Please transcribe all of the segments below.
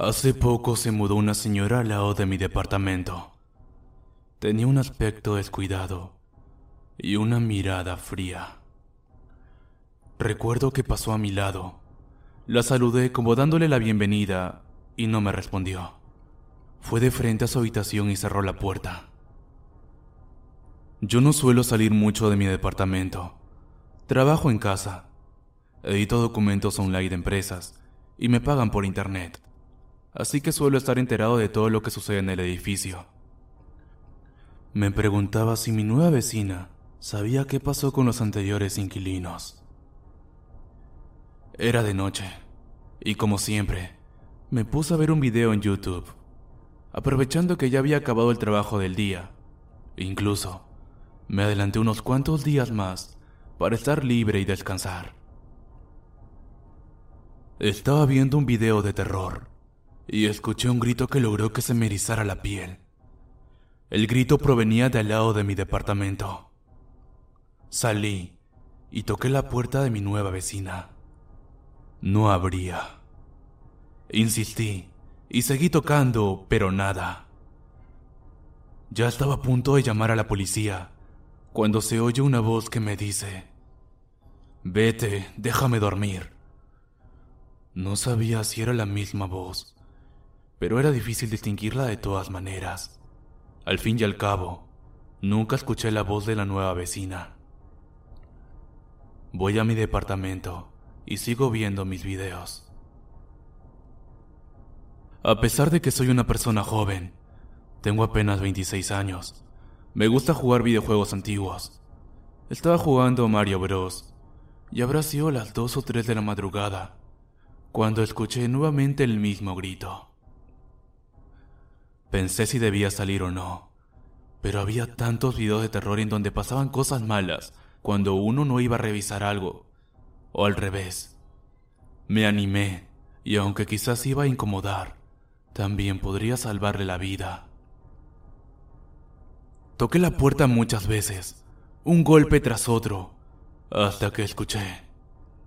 Hace poco se mudó una señora al lado de mi departamento. Tenía un aspecto descuidado y una mirada fría. Recuerdo que pasó a mi lado. La saludé como dándole la bienvenida y no me respondió. Fue de frente a su habitación y cerró la puerta. Yo no suelo salir mucho de mi departamento. Trabajo en casa. Edito documentos online de empresas y me pagan por internet así que suelo estar enterado de todo lo que sucede en el edificio. Me preguntaba si mi nueva vecina sabía qué pasó con los anteriores inquilinos. Era de noche, y como siempre, me puse a ver un video en YouTube, aprovechando que ya había acabado el trabajo del día. Incluso, me adelanté unos cuantos días más para estar libre y descansar. Estaba viendo un video de terror y escuché un grito que logró que se me erizara la piel. El grito provenía de al lado de mi departamento. Salí y toqué la puerta de mi nueva vecina. No abría. Insistí y seguí tocando, pero nada. Ya estaba a punto de llamar a la policía cuando se oye una voz que me dice, Vete, déjame dormir. No sabía si era la misma voz pero era difícil distinguirla de todas maneras. Al fin y al cabo, nunca escuché la voz de la nueva vecina. Voy a mi departamento y sigo viendo mis videos. A pesar de que soy una persona joven, tengo apenas 26 años. Me gusta jugar videojuegos antiguos. Estaba jugando Mario Bros. y habrá sido las 2 o 3 de la madrugada cuando escuché nuevamente el mismo grito. Pensé si debía salir o no, pero había tantos videos de terror en donde pasaban cosas malas cuando uno no iba a revisar algo, o al revés. Me animé, y aunque quizás iba a incomodar, también podría salvarle la vida. Toqué la puerta muchas veces, un golpe tras otro, hasta que escuché,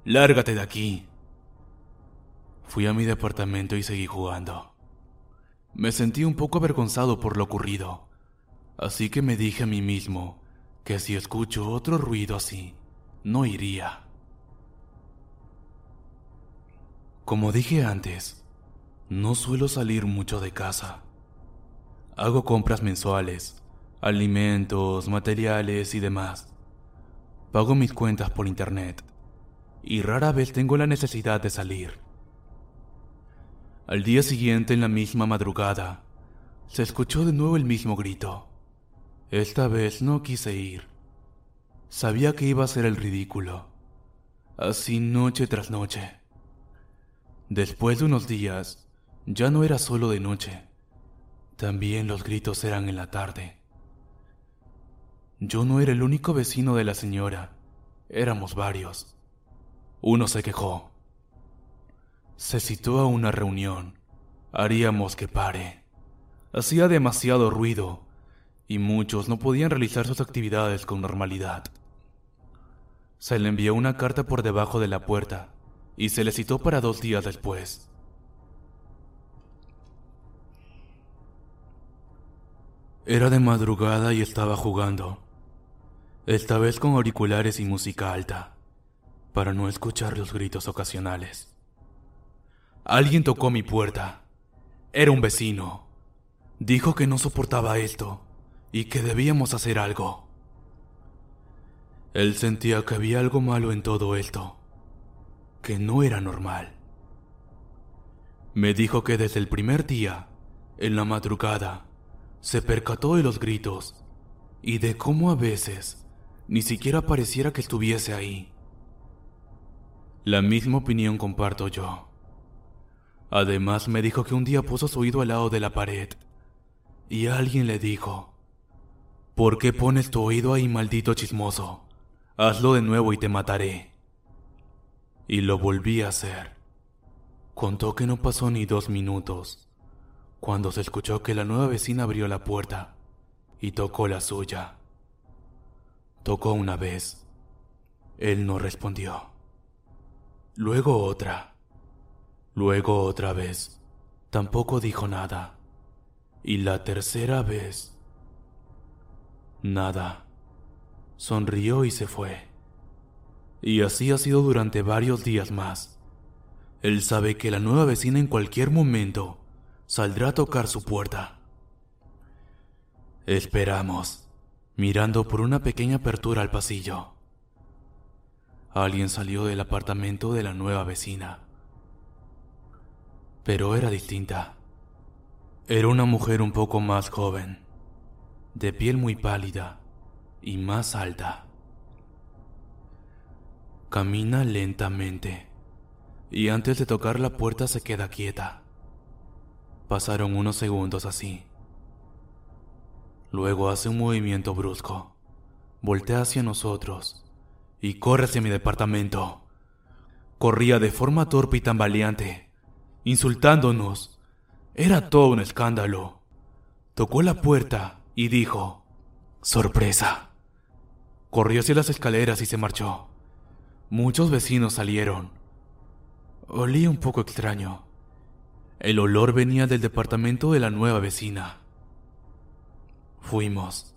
Lárgate de aquí. Fui a mi departamento y seguí jugando. Me sentí un poco avergonzado por lo ocurrido, así que me dije a mí mismo que si escucho otro ruido así, no iría. Como dije antes, no suelo salir mucho de casa. Hago compras mensuales, alimentos, materiales y demás. Pago mis cuentas por internet y rara vez tengo la necesidad de salir. Al día siguiente, en la misma madrugada, se escuchó de nuevo el mismo grito. Esta vez no quise ir. Sabía que iba a ser el ridículo. Así noche tras noche. Después de unos días, ya no era solo de noche. También los gritos eran en la tarde. Yo no era el único vecino de la señora. Éramos varios. Uno se quejó. Se citó a una reunión. Haríamos que pare. Hacía demasiado ruido y muchos no podían realizar sus actividades con normalidad. Se le envió una carta por debajo de la puerta y se le citó para dos días después. Era de madrugada y estaba jugando. esta vez con auriculares y música alta, para no escuchar los gritos ocasionales. Alguien tocó mi puerta. Era un vecino. Dijo que no soportaba esto y que debíamos hacer algo. Él sentía que había algo malo en todo esto, que no era normal. Me dijo que desde el primer día, en la madrugada, se percató de los gritos y de cómo a veces ni siquiera pareciera que estuviese ahí. La misma opinión comparto yo. Además me dijo que un día puso su oído al lado de la pared y alguien le dijo, ¿por qué pones tu oído ahí maldito chismoso? Hazlo de nuevo y te mataré. Y lo volví a hacer. Contó que no pasó ni dos minutos cuando se escuchó que la nueva vecina abrió la puerta y tocó la suya. Tocó una vez. Él no respondió. Luego otra. Luego otra vez. Tampoco dijo nada. Y la tercera vez. Nada. Sonrió y se fue. Y así ha sido durante varios días más. Él sabe que la nueva vecina en cualquier momento saldrá a tocar su puerta. Esperamos, mirando por una pequeña apertura al pasillo. Alguien salió del apartamento de la nueva vecina. Pero era distinta. Era una mujer un poco más joven, de piel muy pálida y más alta. Camina lentamente y antes de tocar la puerta se queda quieta. Pasaron unos segundos así. Luego hace un movimiento brusco, voltea hacia nosotros y corre hacia mi departamento. Corría de forma torpe y tambaleante, insultándonos. Era todo un escándalo. Tocó la puerta y dijo, sorpresa. Corrió hacia las escaleras y se marchó. Muchos vecinos salieron. Olía un poco extraño. El olor venía del departamento de la nueva vecina. Fuimos.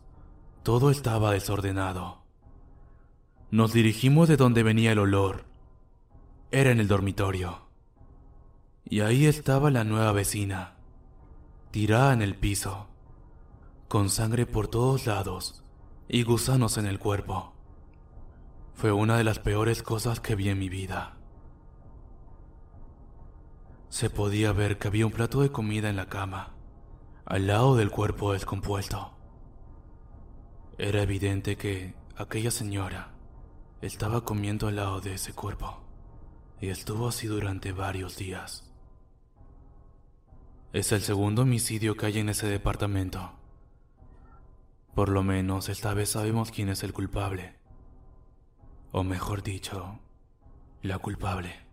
Todo estaba desordenado. Nos dirigimos de donde venía el olor. Era en el dormitorio. Y ahí estaba la nueva vecina, tirada en el piso, con sangre por todos lados y gusanos en el cuerpo. Fue una de las peores cosas que vi en mi vida. Se podía ver que había un plato de comida en la cama, al lado del cuerpo descompuesto. Era evidente que aquella señora estaba comiendo al lado de ese cuerpo, y estuvo así durante varios días. Es el segundo homicidio que hay en ese departamento. Por lo menos esta vez sabemos quién es el culpable. O mejor dicho, la culpable.